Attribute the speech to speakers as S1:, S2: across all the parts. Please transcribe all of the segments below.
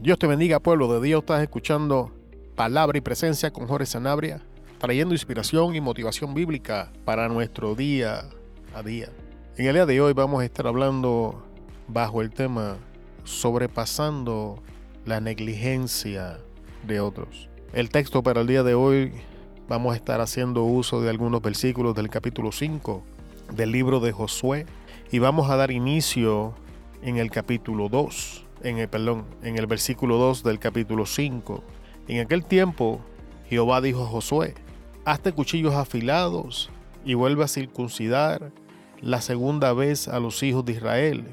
S1: Dios te bendiga, pueblo de Dios. Estás escuchando Palabra y Presencia con Jorge Sanabria, trayendo inspiración y motivación bíblica para nuestro día a día. En el día de hoy vamos a estar hablando bajo el tema sobrepasando la negligencia de otros. El texto para el día de hoy vamos a estar haciendo uso de algunos versículos del capítulo 5 del libro de Josué y vamos a dar inicio en el capítulo 2, en el perdón, en el versículo 2 del capítulo 5. En aquel tiempo Jehová dijo a Josué: Hazte cuchillos afilados y vuelve a circuncidar la segunda vez a los hijos de Israel.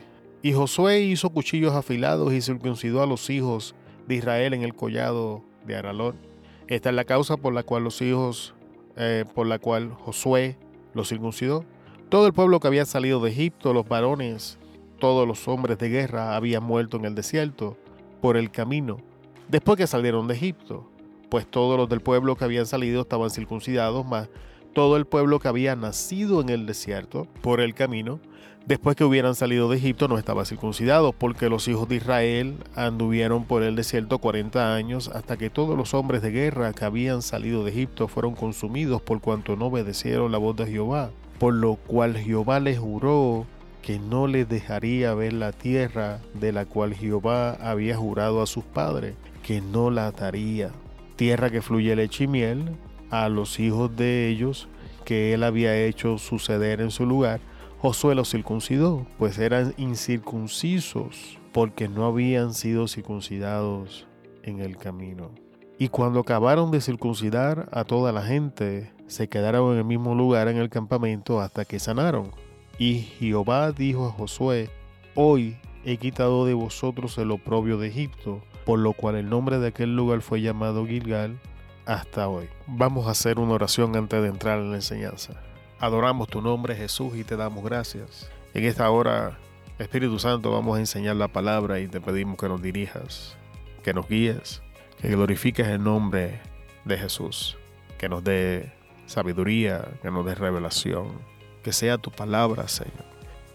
S1: Y Josué hizo cuchillos afilados y circuncidó a los hijos de Israel en el collado de Aralón. Esta es la causa por la cual los hijos, eh, por la cual Josué los circuncidó. Todo el pueblo que había salido de Egipto, los varones, todos los hombres de guerra habían muerto en el desierto por el camino, después que salieron de Egipto, pues todos los del pueblo que habían salido estaban circuncidados, más todo el pueblo que había nacido en el desierto por el camino, después que hubieran salido de Egipto no estaba circuncidado, porque los hijos de Israel anduvieron por el desierto 40 años hasta que todos los hombres de guerra que habían salido de Egipto fueron consumidos por cuanto no obedecieron la voz de Jehová por lo cual Jehová le juró que no le dejaría ver la tierra de la cual Jehová había jurado a sus padres, que no la daría. Tierra que fluye leche y miel a los hijos de ellos que él había hecho suceder en su lugar. Josué los circuncidó, pues eran incircuncisos, porque no habían sido circuncidados en el camino. Y cuando acabaron de circuncidar a toda la gente, se quedaron en el mismo lugar en el campamento hasta que sanaron. Y Jehová dijo a Josué, Hoy he quitado de vosotros el oprobio de Egipto, por lo cual el nombre de aquel lugar fue llamado Gilgal hasta hoy. Vamos a hacer una oración antes de entrar en la enseñanza. Adoramos tu nombre Jesús y te damos gracias. En esta hora, Espíritu Santo, vamos a enseñar la palabra y te pedimos que nos dirijas, que nos guíes, que glorifiques el nombre de Jesús, que nos dé sabiduría, que nos dé revelación. Que sea tu palabra, Señor.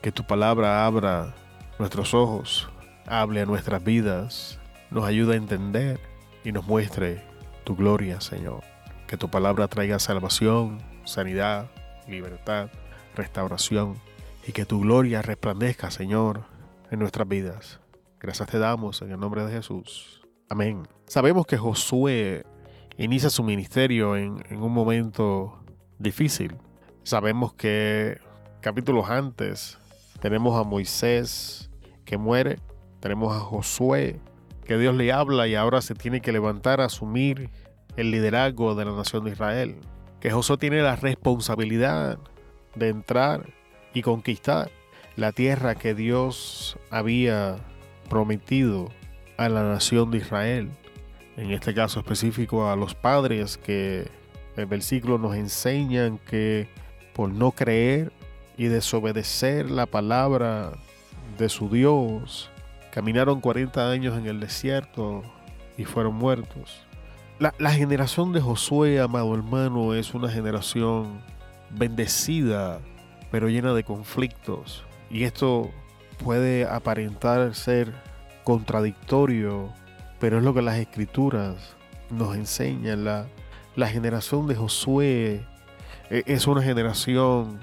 S1: Que tu palabra abra nuestros ojos, hable a nuestras vidas, nos ayude a entender y nos muestre tu gloria, Señor. Que tu palabra traiga salvación, sanidad, libertad, restauración y que tu gloria resplandezca, Señor, en nuestras vidas. Gracias te damos en el nombre de Jesús. Amén. Sabemos que Josué inicia su ministerio en, un momento difícil. Sabemos que capítulos antes tenemos a Moisés que muere, tenemos a Josué que Dios le habla y ahora se tiene que levantar a asumir el liderazgo de la nación de Israel. Que Josué tiene la responsabilidad de entrar y conquistar la tierra que Dios había prometido a la nación de Israel en este caso específico a los padres que el versículo nos enseñan que por no creer y desobedecer la palabra de su Dios, caminaron 40 años en el desierto y fueron muertos. La, generación de Josué, amado hermano, es una generación bendecida, pero llena de conflictos. Y esto puede aparentar ser contradictorio pero es lo que las escrituras nos enseñan. La, generación de Josué es una generación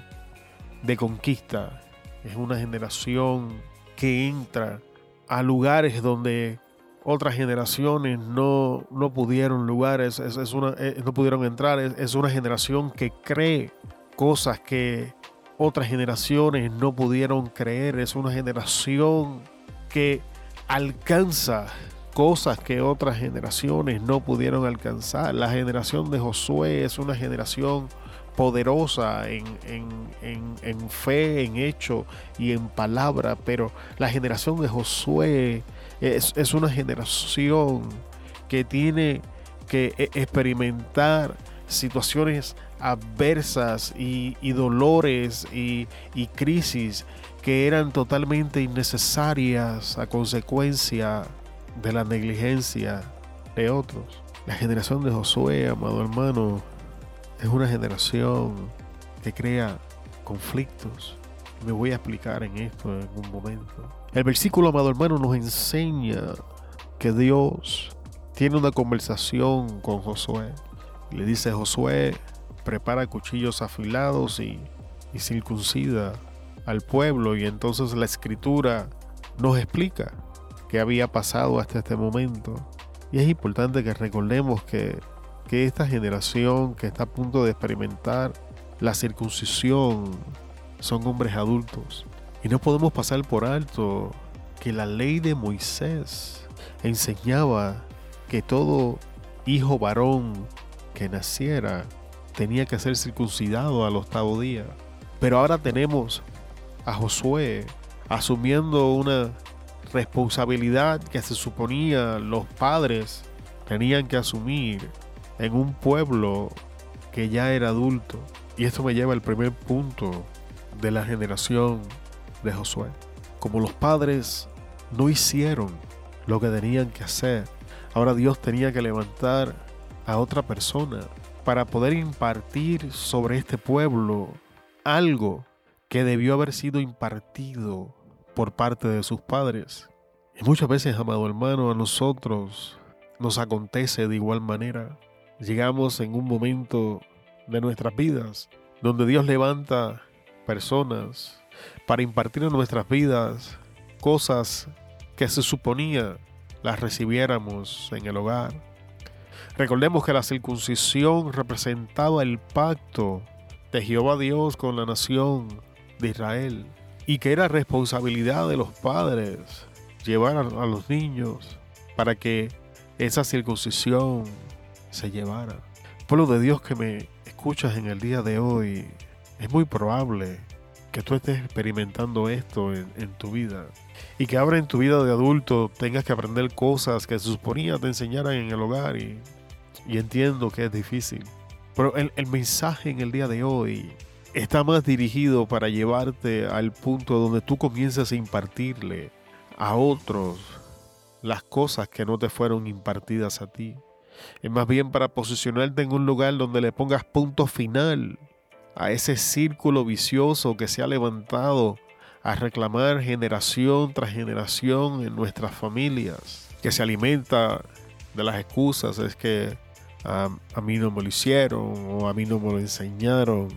S1: de conquista, es una generación que entra a lugares donde otras generaciones no, no pudieron lugares, es, una, eh, no pudieron entrar, es una generación que cree cosas que otras generaciones no pudieron creer, es una generación que alcanza cosas que otras generaciones no pudieron alcanzar. La generación de Josué es una generación poderosa en, fe, en hecho y en palabra, pero la generación de Josué es, una generación que tiene que e, experimentar situaciones adversas y, dolores y, y, crisis que eran totalmente innecesarias a consecuencia de la negligencia de otros. La generación de Josué, amado hermano, es una generación que crea conflictos. Me voy a explicar en esto en un momento. El versículo, amado hermano, nos enseña que Dios tiene una conversación con Josué. Le dice, Josué, prepara cuchillos afilados y, y circuncida al pueblo. Y entonces la escritura nos explica qué había pasado hasta este momento. Y es importante que recordemos que, que esta generación que está a punto de experimentar la circuncisión son hombres adultos. Y no podemos pasar por alto que la ley de Moisés enseñaba que todo hijo varón que naciera tenía que ser circuncidado al octavo día. Pero ahora tenemos a Josué asumiendo una responsabilidad que se suponía los padres tenían que asumir en un pueblo que ya era adulto. Y esto me lleva al primer punto de la generación de Josué. Como los padres no hicieron lo que tenían que hacer, ahora Dios tenía que levantar a otra persona para poder impartir sobre este pueblo algo que debió haber sido impartido por parte de sus padres. Y muchas veces, amado hermano, a nosotros nos acontece de igual manera. Llegamos en un momento de nuestras vidas donde Dios levanta personas para impartir en nuestras vidas cosas que se suponía las recibiéramos en el hogar. Recordemos que la circuncisión representaba el pacto de Jehová Dios con la nación de Israel y que era responsabilidad de los padres llevar a, los niños para que esa circuncisión se llevara. Pueblo de Dios que me escuchas en el día de hoy, es muy probable que tú estés experimentando esto en, tu vida y que ahora en tu vida de adulto tengas que aprender cosas que se suponía te enseñaran en el hogar y, entiendo que es difícil. Pero el, el mensaje en el día de hoy está más dirigido para llevarte al punto donde tú comiences a impartirle a otros las cosas que no te fueron impartidas a ti. Es más bien para posicionarte en un lugar donde le pongas punto final a ese círculo vicioso que se ha levantado a reclamar generación tras generación en nuestras familias, que se alimenta de las excusas, es que a, mí no me lo hicieron o a mí no me lo enseñaron.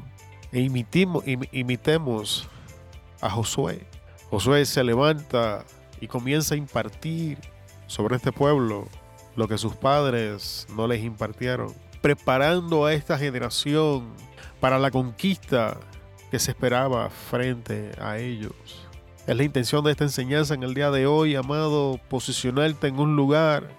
S1: E imitemos, imitemos a Josué. Josué se levanta y comienza a impartir sobre este pueblo lo que sus padres no les impartieron, preparando a esta generación para la conquista que se esperaba frente a ellos. Es la intención de esta enseñanza en el día de hoy, amado, posicionarte en un lugar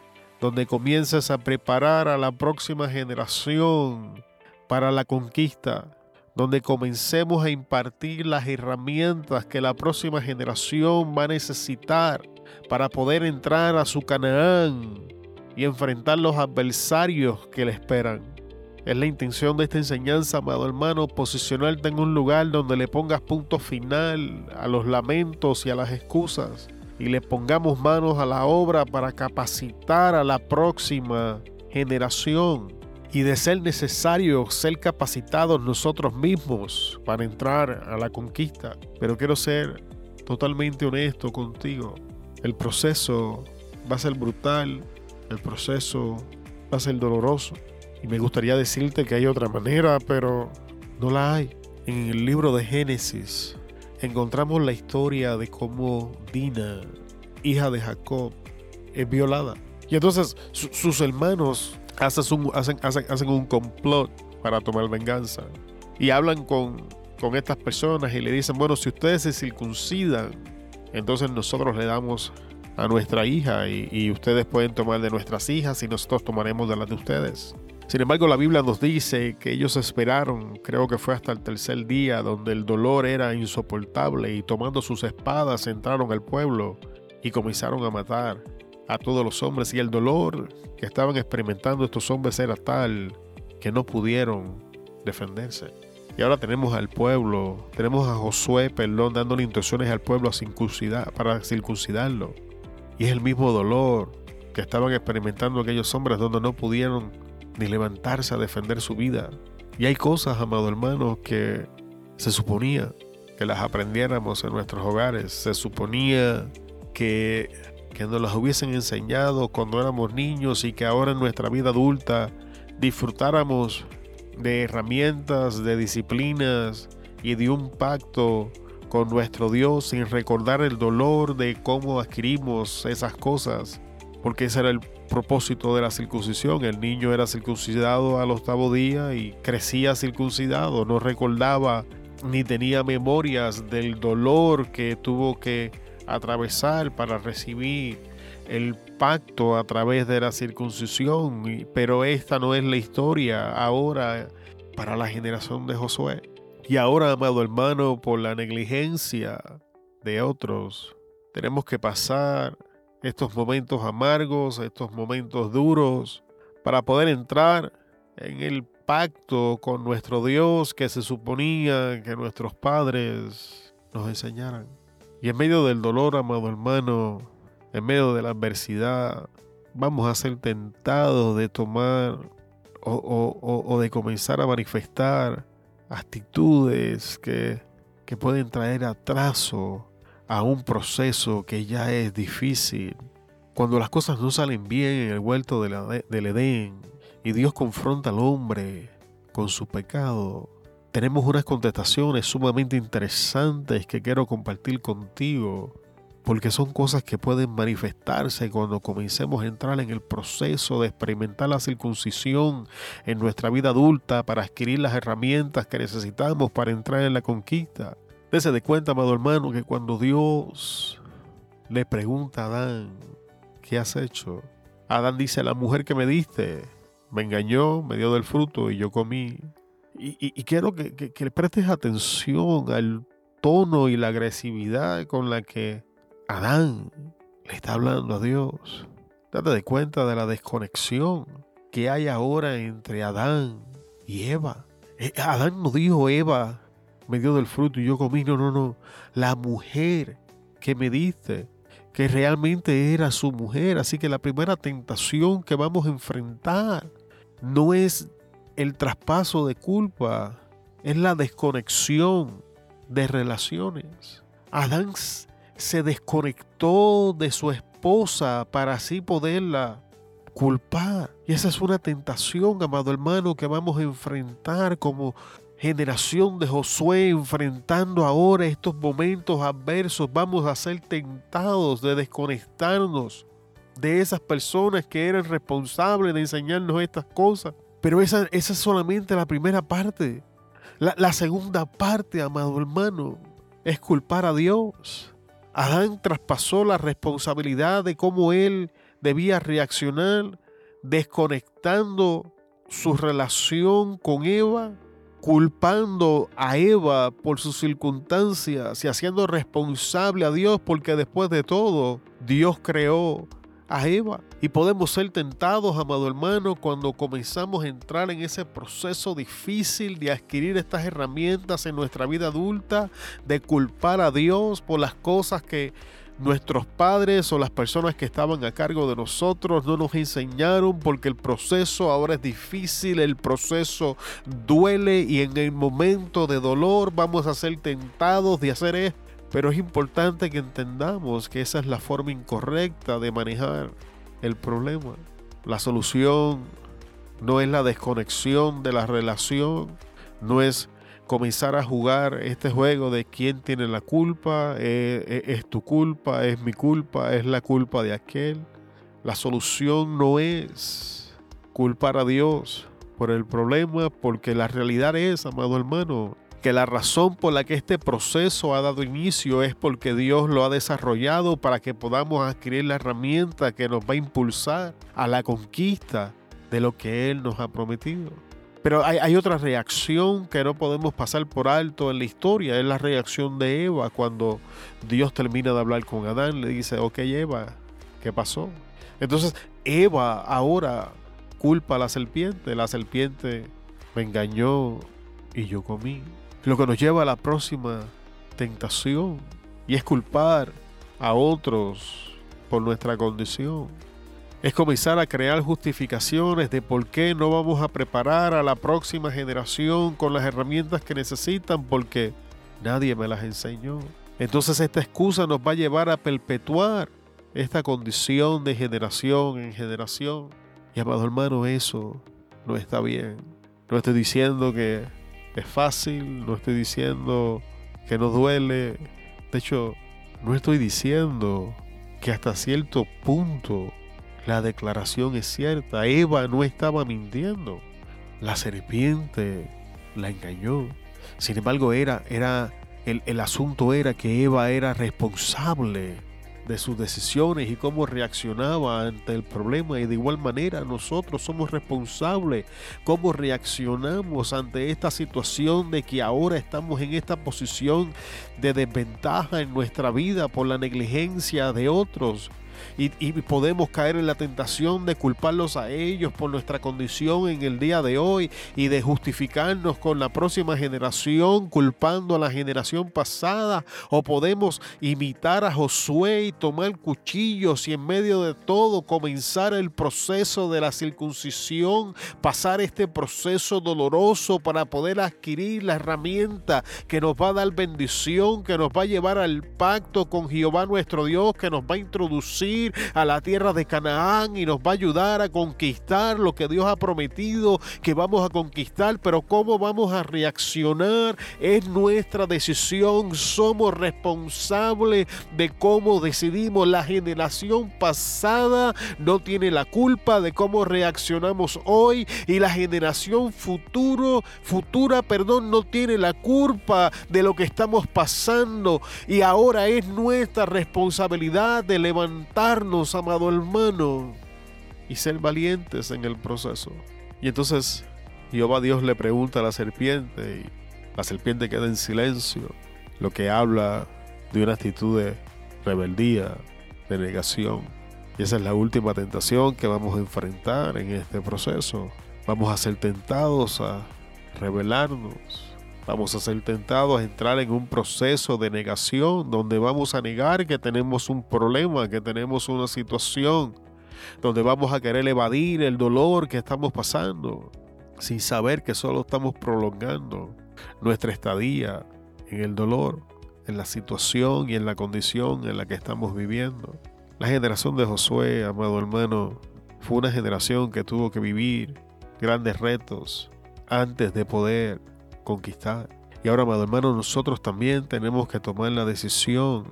S1: donde comiences a preparar a la próxima generación para la conquista, donde comencemos a impartir las herramientas que la próxima generación va a necesitar para poder entrar a su Canaán y enfrentar los adversarios que le esperan. Es la intención de esta enseñanza, amado hermano, posicionarte en un lugar donde le pongas punto final a los lamentos y a las excusas y le pongamos manos a la obra para capacitar a la próxima generación y de ser necesario ser capacitados nosotros mismos para entrar a la conquista. Pero quiero ser totalmente honesto contigo. El proceso va a ser brutal, el proceso va a ser doloroso. Y me gustaría decirte que hay otra manera, pero no la hay. En el libro de Génesis encontramos la historia de cómo Dina, hija de Jacob, es violada. Y entonces sus hermanos hacen un, complot para tomar venganza. Y hablan con, con estas personas y le dicen, bueno, si ustedes se circuncidan, entonces nosotros le damos a nuestra hija y, ustedes pueden tomar de nuestras hijas y nosotros tomaremos de las de ustedes. Sin embargo, la Biblia nos dice que ellos esperaron, creo que fue hasta el tercer día, donde el dolor era insoportable y tomando sus espadas entraron al pueblo y comenzaron a matar a todos los hombres y el dolor que estaban experimentando estos hombres era tal que no pudieron defenderse. Y ahora tenemos al pueblo, tenemos a Josué, perdón, dándole instrucciones al pueblo a circuncidar, para circuncidarlo. Y es el mismo dolor que estaban experimentando aquellos hombres donde no pudieron ni levantarse a defender su vida. Y hay cosas, amado hermano, que se suponía que las aprendiéramos en nuestros hogares. Se suponía que que nos las hubiesen enseñado cuando éramos niños y que ahora en nuestra vida adulta disfrutáramos de herramientas, de disciplinas y de un pacto con nuestro Dios sin recordar el dolor de cómo adquirimos esas cosas, porque ese era el propósito de la circuncisión. El niño era circuncidado al octavo día y crecía circuncidado, no recordaba ni tenía memorias del dolor que tuvo que atravesar para recibir el pacto a través de la circuncisión, pero esta no es la historia ahora para la generación de Josué. Y ahora, amado hermano, por la negligencia de otros, tenemos que pasar estos momentos amargos, estos momentos duros, para poder entrar en el pacto con nuestro Dios que se suponía que nuestros padres nos enseñaran. Y en medio del dolor, amado hermano, en medio de la adversidad, vamos a ser tentados de tomar o, de comenzar a manifestar actitudes que, que pueden traer atraso a un proceso que ya es difícil. Cuando las cosas no salen bien en el huerto del Edén y Dios confronta al hombre con su pecado, tenemos unas contestaciones sumamente interesantes que quiero compartir contigo, porque son cosas que pueden manifestarse cuando comencemos a entrar en el proceso de experimentar la circuncisión en nuestra vida adulta para adquirir las herramientas que necesitamos para entrar en la conquista. Dese de cuenta, amado hermano, que cuando Dios le pregunta a Adán, ¿qué has hecho? Adán dice, la mujer que me diste me engañó, me dio del fruto y yo comí. Y, quiero que, que, le prestes atención al tono y la agresividad con la que Adán le está hablando a Dios. Date de cuenta de la desconexión que hay ahora entre Adán y Eva. Eh, Adán no dijo Eva, me dio del fruto y yo comí. No, no, no. La mujer que me diste, que realmente era su mujer. Así que la primera tentación que vamos a enfrentar no es el traspaso de culpa, es la desconexión de relaciones. Adán se desconectó de su esposa para así poderla culpar. Y esa es una tentación, amado hermano, que vamos a enfrentar como generación de Josué enfrentando ahora estos momentos adversos, vamos a ser tentados de desconectarnos de esas personas que eran responsables de enseñarnos estas cosas. Pero esa, esa es solamente la primera parte. La, la segunda parte, amado hermano, es culpar a Dios. Adán traspasó la responsabilidad de cómo él debía reaccionar, desconectando su relación con Eva culpando a Eva por sus circunstancias y haciendo responsable a Dios porque después de todo Dios creó a Eva. Y podemos ser tentados, amado hermano, cuando comenzamos a entrar en ese proceso difícil de adquirir estas herramientas en nuestra vida adulta, de culpar a Dios por las cosas que nuestros padres o las personas que estaban a cargo de nosotros no nos enseñaron porque el proceso ahora es difícil, el proceso duele y en el momento de dolor vamos a ser tentados de hacer esto. Pero es importante que entendamos que esa es la forma incorrecta de manejar el problema. La solución no es la desconexión de la relación, no es comenzar a jugar este juego de quién tiene la culpa, eh, eh, es, tu culpa, es mi culpa, es la culpa de aquel. La solución no es culpar a Dios por el problema, porque la realidad es, amado hermano, que la razón por la que este proceso ha dado inicio es porque Dios lo ha desarrollado para que podamos adquirir la herramienta que nos va a impulsar a la conquista de lo que Él nos ha prometido. Pero hay, otra reacción que no podemos pasar por alto en la historia, es la reacción de Eva cuando Dios termina de hablar con Adán, le dice, ok Eva, ¿qué pasó? Entonces Eva ahora culpa a la serpiente, la serpiente me engañó y yo comí. Lo que nos lleva a la próxima tentación y es culpar a otros por nuestra condición es comenzar a crear justificaciones de por qué no vamos a preparar a la próxima generación con las herramientas que necesitan porque nadie me las enseñó. Entonces esta excusa nos va a llevar a perpetuar esta condición de generación en generación. Y amado hermano, eso no está bien. No estoy diciendo que es fácil, no estoy diciendo que no duele. De hecho, no estoy diciendo que hasta cierto punto la declaración es cierta. Eva no estaba mintiendo. La serpiente la engañó. Sin embargo, era, era, el, el asunto era que Eva era responsable de sus decisiones y cómo reaccionaba ante el problema. Y de igual manera nosotros somos responsables cómo reaccionamos ante esta situación de que ahora estamos en esta posición de desventaja en nuestra vida por la negligencia de otros y, podemos caer en la tentación de culparlos a ellos por nuestra condición en el día de hoy y de justificarnos con la próxima generación culpando a la generación pasada o podemos imitar a Josué y tomar cuchillos y en medio de todo comenzar el proceso de la circuncisión, pasar este proceso doloroso para poder adquirir la herramienta que nos va a dar bendición, que nos va a llevar al pacto con Jehová nuestro Dios, que nos va a introducir a la tierra de Canaán y nos va a ayudar a conquistar lo que Dios ha prometido que vamos a conquistar, pero cómo vamos a reaccionar es nuestra decisión. Somos responsables de cómo decidimos. La generación pasada no tiene la culpa de cómo reaccionamos hoy y la generación futuro, futura, perdón, no tiene la culpa de lo que estamos pasando y ahora es nuestra responsabilidad de levantar amado hermano, y ser valientes en el proceso. Y entonces Jehová Dios le pregunta a la serpiente y la serpiente queda en silencio, lo que habla de una actitud de rebeldía, de negación. Y esa es la última tentación que vamos a enfrentar en este proceso. Vamos a ser tentados a rebelarnos, Vamos a ser tentados a entrar en un proceso de negación donde vamos a negar que tenemos un problema, que tenemos una situación, donde vamos a querer evadir el dolor que estamos pasando, sin saber que solo estamos prolongando nuestra estadía en el dolor, en la situación y en la condición en la que estamos viviendo. La generación de Josué, amado hermano, fue una generación que tuvo que vivir grandes retos antes de poder conquistar. Y ahora, amado hermano, nosotros también tenemos que tomar la decisión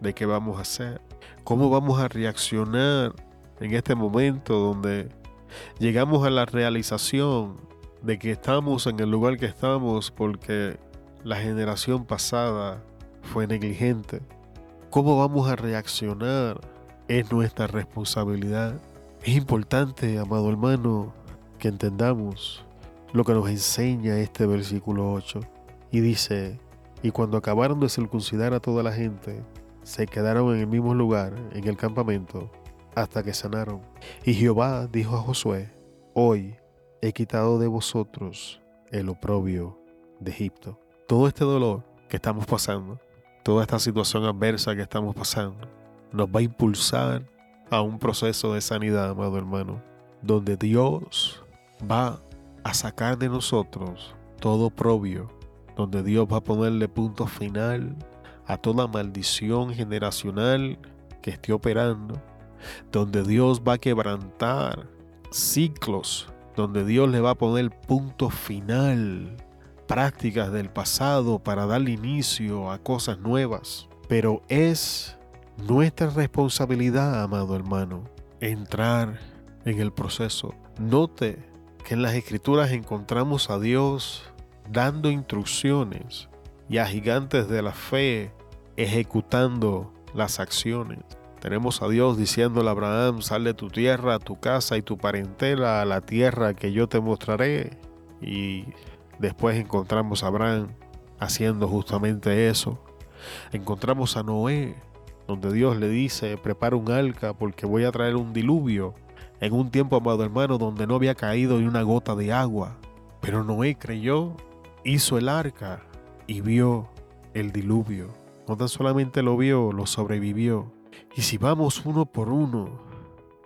S1: de qué vamos a hacer. ¿Cómo vamos a reaccionar en este momento donde llegamos a la realización de que estamos en el lugar que estamos porque la generación pasada fue negligente? ¿Cómo vamos a reaccionar? Es nuestra responsabilidad. Es importante, amado hermano, que entendamos lo que nos enseña este versículo 8. Y dice, y cuando acabaron de circuncidar a toda la gente, se quedaron en el mismo lugar, en el campamento, hasta que sanaron. Y Jehová dijo a Josué, hoy he quitado de vosotros el oprobio de Egipto. Todo este dolor que estamos pasando, toda esta situación adversa que estamos pasando, nos va a impulsar a un proceso de sanidad, amado hermano, donde Dios va a sacar de nosotros todo probio, donde Dios va a ponerle punto final a toda maldición generacional que esté operando, donde Dios va a quebrantar ciclos, donde Dios le va a poner punto final, prácticas del pasado para darle inicio a cosas nuevas. Pero es nuestra responsabilidad, amado hermano, entrar en el proceso. Note en las escrituras encontramos a Dios dando instrucciones y a gigantes de la fe ejecutando las acciones. Tenemos a Dios diciéndole a Abraham, sal de tu tierra, tu casa y tu parentela a la tierra que yo te mostraré. Y después encontramos a Abraham haciendo justamente eso. Encontramos a Noé, donde Dios le dice, prepara un arca porque voy a traer un diluvio en un tiempo, amado hermano, donde no había caído ni una gota de agua. Pero Noé creyó, hizo el arca y vio el diluvio. No tan solamente lo vio, lo sobrevivió. Y si vamos uno por uno,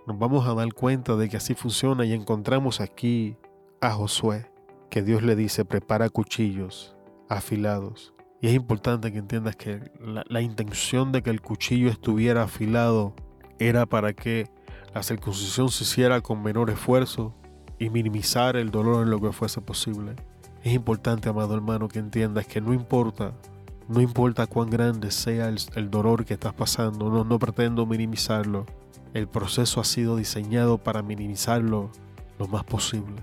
S1: nos vamos a dar cuenta de que así funciona y encontramos aquí a Josué, que Dios le dice, prepara cuchillos afilados. Y es importante que entiendas que la, la intención de que el cuchillo estuviera afilado era para que la circuncisión se hiciera con menor esfuerzo y minimizar el dolor en lo que fuese posible. Es importante, amado hermano, que entiendas que no importa, no importa cuán grande sea el, dolor que estás pasando, no, no pretendo minimizarlo. El proceso ha sido diseñado para minimizarlo lo más posible.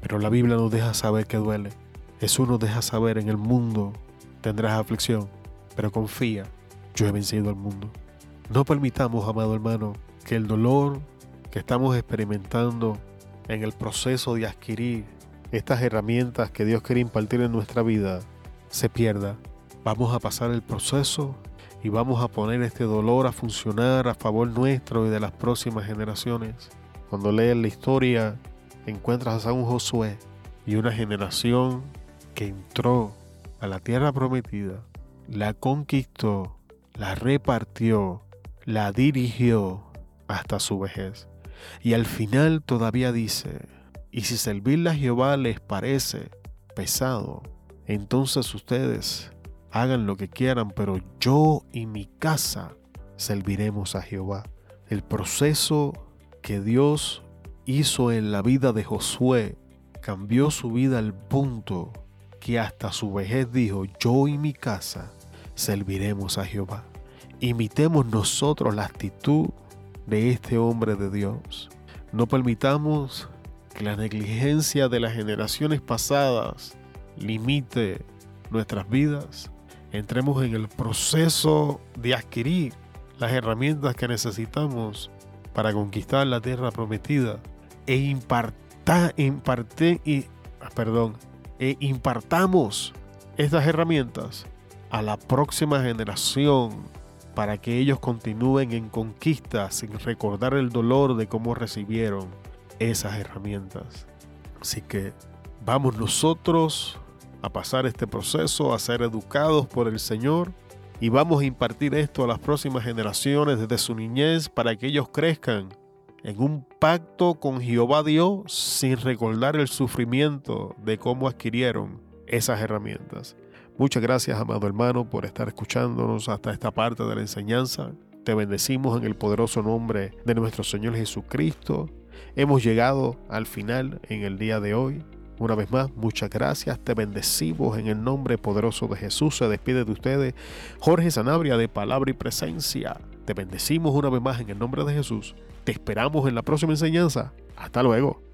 S1: Pero la Biblia nos deja saber que duele. Jesús nos deja saber en el mundo tendrás aflicción, pero confía, yo he vencido al mundo. No permitamos, amado hermano, que el dolor que estamos experimentando en el proceso de adquirir estas herramientas que Dios quiere impartir en nuestra vida se pierda. Vamos a pasar el proceso y vamos a poner este dolor a funcionar a favor nuestro y de las próximas generaciones. Cuando lees la historia, encuentras a un Josué y una generación que entró a la tierra prometida, la conquistó, la repartió, la dirigió hasta su vejez. Y al final todavía dice, y si servirle a Jehová les parece pesado, entonces ustedes hagan lo que quieran, pero yo y mi casa serviremos a Jehová. El proceso que Dios hizo en la vida de Josué cambió su vida al punto que hasta su vejez dijo, yo y mi casa serviremos a Jehová. Imitemos nosotros la actitud de este hombre de Dios. No permitamos que la negligencia de las generaciones pasadas limite nuestras vidas. Entremos en el proceso de adquirir las herramientas que necesitamos para conquistar la tierra prometida e imparta, imparte, ah, perdón, e impartamos estas herramientas a la próxima generación para que ellos continúen en conquista sin recordar el dolor de cómo recibieron esas herramientas. Así que vamos nosotros a pasar este proceso, a ser educados por el Señor y vamos a impartir esto a las próximas generaciones desde su niñez para que ellos crezcan en un pacto con Jehová Dios sin recordar el sufrimiento de cómo adquirieron esas herramientas. Muchas gracias, amado hermano, por estar escuchándonos hasta esta parte de la enseñanza. Te bendecimos en el poderoso nombre de nuestro Señor Jesucristo. Hemos llegado al final en el día de hoy. Una vez más, muchas gracias. Te bendecimos en el nombre poderoso de Jesús. Se despide de ustedes Jorge Sanabria de Palabra y Presencia. Te bendecimos una vez más en el nombre de Jesús. Te esperamos en la próxima enseñanza. Hasta luego.